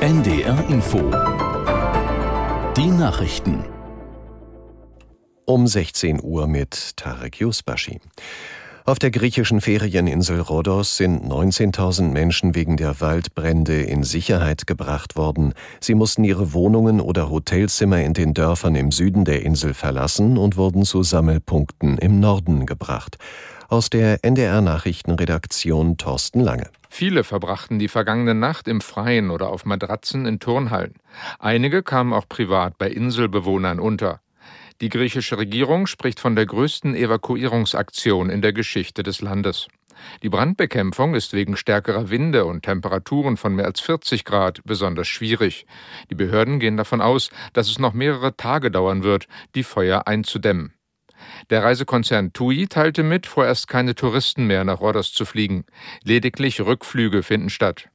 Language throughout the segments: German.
NDR Info Die Nachrichten um 16 Uhr mit Tarek Yusbashi. Auf der griechischen Ferieninsel Rhodos sind 19.000 Menschen wegen der Waldbrände in Sicherheit gebracht worden. Sie mussten ihre Wohnungen oder Hotelzimmer in den Dörfern im Süden der Insel verlassen und wurden zu Sammelpunkten im Norden gebracht. Aus der NDR Nachrichtenredaktion Thorsten Lange. Viele verbrachten die vergangene Nacht im Freien oder auf Matratzen in Turnhallen. Einige kamen auch privat bei Inselbewohnern unter. Die griechische Regierung spricht von der größten Evakuierungsaktion in der Geschichte des Landes. Die Brandbekämpfung ist wegen stärkerer Winde und Temperaturen von mehr als 40 Grad besonders schwierig. Die Behörden gehen davon aus, dass es noch mehrere Tage dauern wird, die Feuer einzudämmen. Der Reisekonzern TUI teilte mit, vorerst keine Touristen mehr nach Rhodos zu fliegen. Lediglich Rückflüge finden statt.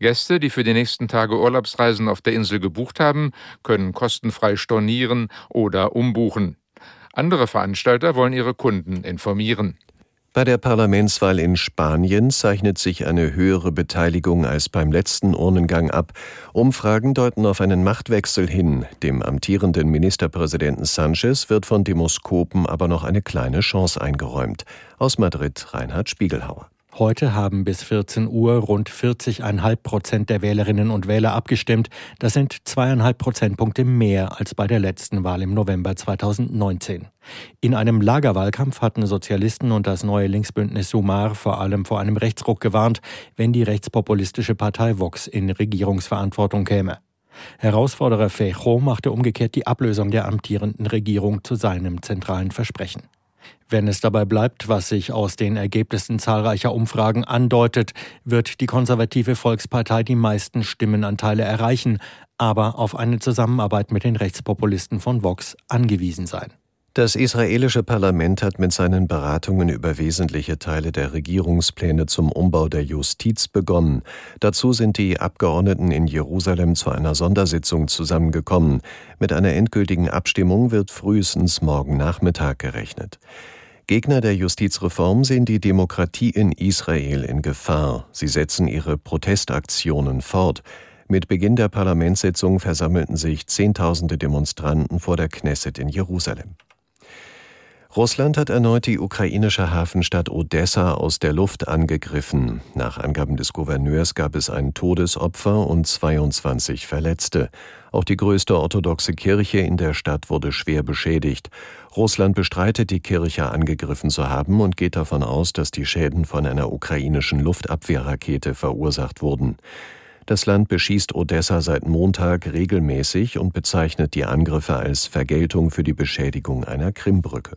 Gäste, die für die nächsten Tage Urlaubsreisen auf der Insel gebucht haben, können kostenfrei stornieren oder umbuchen. Andere Veranstalter wollen ihre Kunden informieren. Bei der Parlamentswahl in Spanien zeichnet sich eine höhere Beteiligung als beim letzten Urnengang ab. Umfragen deuten auf einen Machtwechsel hin. Dem amtierenden Ministerpräsidenten Sanchez wird von Demoskopen aber noch eine kleine Chance eingeräumt. Aus Madrid Reinhard Spiegelhauer. Heute haben bis 14 Uhr rund 40,5 Prozent der Wählerinnen und Wähler abgestimmt. Das sind zweieinhalb Prozentpunkte mehr als bei der letzten Wahl im November 2019. In einem Lagerwahlkampf hatten Sozialisten und das neue Linksbündnis Sumar vor allem vor einem Rechtsruck gewarnt, wenn die rechtspopulistische Partei Vox in Regierungsverantwortung käme. Herausforderer Fejo machte umgekehrt die Ablösung der amtierenden Regierung zu seinem zentralen Versprechen. Wenn es dabei bleibt, was sich aus den Ergebnissen zahlreicher Umfragen andeutet, wird die konservative Volkspartei die meisten Stimmenanteile erreichen, aber auf eine Zusammenarbeit mit den Rechtspopulisten von Vox angewiesen sein. Das israelische Parlament hat mit seinen Beratungen über wesentliche Teile der Regierungspläne zum Umbau der Justiz begonnen. Dazu sind die Abgeordneten in Jerusalem zu einer Sondersitzung zusammengekommen. Mit einer endgültigen Abstimmung wird frühestens morgen Nachmittag gerechnet. Gegner der Justizreform sehen die Demokratie in Israel in Gefahr. Sie setzen ihre Protestaktionen fort. Mit Beginn der Parlamentssitzung versammelten sich Zehntausende Demonstranten vor der Knesset in Jerusalem. Russland hat erneut die ukrainische Hafenstadt Odessa aus der Luft angegriffen. Nach Angaben des Gouverneurs gab es ein Todesopfer und 22 Verletzte. Auch die größte orthodoxe Kirche in der Stadt wurde schwer beschädigt. Russland bestreitet, die Kirche angegriffen zu haben und geht davon aus, dass die Schäden von einer ukrainischen Luftabwehrrakete verursacht wurden. Das Land beschießt Odessa seit Montag regelmäßig und bezeichnet die Angriffe als Vergeltung für die Beschädigung einer Krimbrücke.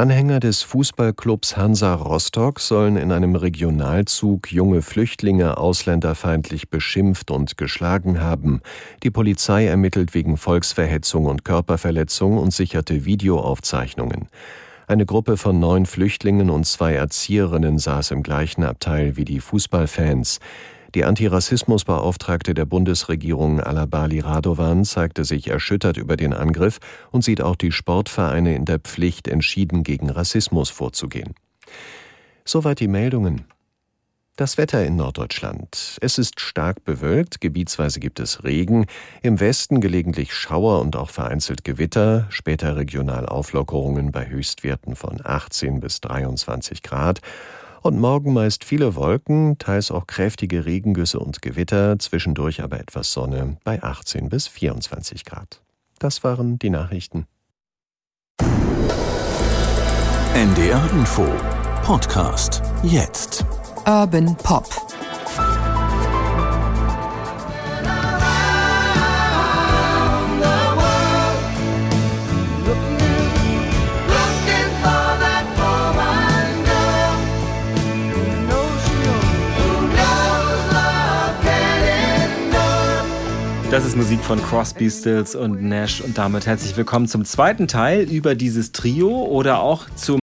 Anhänger des Fußballclubs Hansa Rostock sollen in einem Regionalzug junge Flüchtlinge ausländerfeindlich beschimpft und geschlagen haben. Die Polizei ermittelt wegen Volksverhetzung und Körperverletzung und sicherte Videoaufzeichnungen. Eine Gruppe von neun Flüchtlingen und zwei Erzieherinnen saß im gleichen Abteil wie die Fußballfans. Die Antirassismusbeauftragte der Bundesregierung Alabali Radovan zeigte sich erschüttert über den Angriff und sieht auch die Sportvereine in der Pflicht, entschieden gegen Rassismus vorzugehen. Soweit die Meldungen. Das Wetter in Norddeutschland. Es ist stark bewölkt, gebietsweise gibt es Regen, im Westen gelegentlich Schauer und auch vereinzelt Gewitter, später regional Auflockerungen bei Höchstwerten von 18 bis 23 Grad und morgen meist viele Wolken, teils auch kräftige Regengüsse und Gewitter, zwischendurch aber etwas Sonne bei 18 bis 24 Grad. Das waren die Nachrichten. NDR Info Podcast jetzt. Urban Pop. Das ist Musik von Crosby, Stills und Nash. Und damit herzlich willkommen zum zweiten Teil über dieses Trio oder auch zum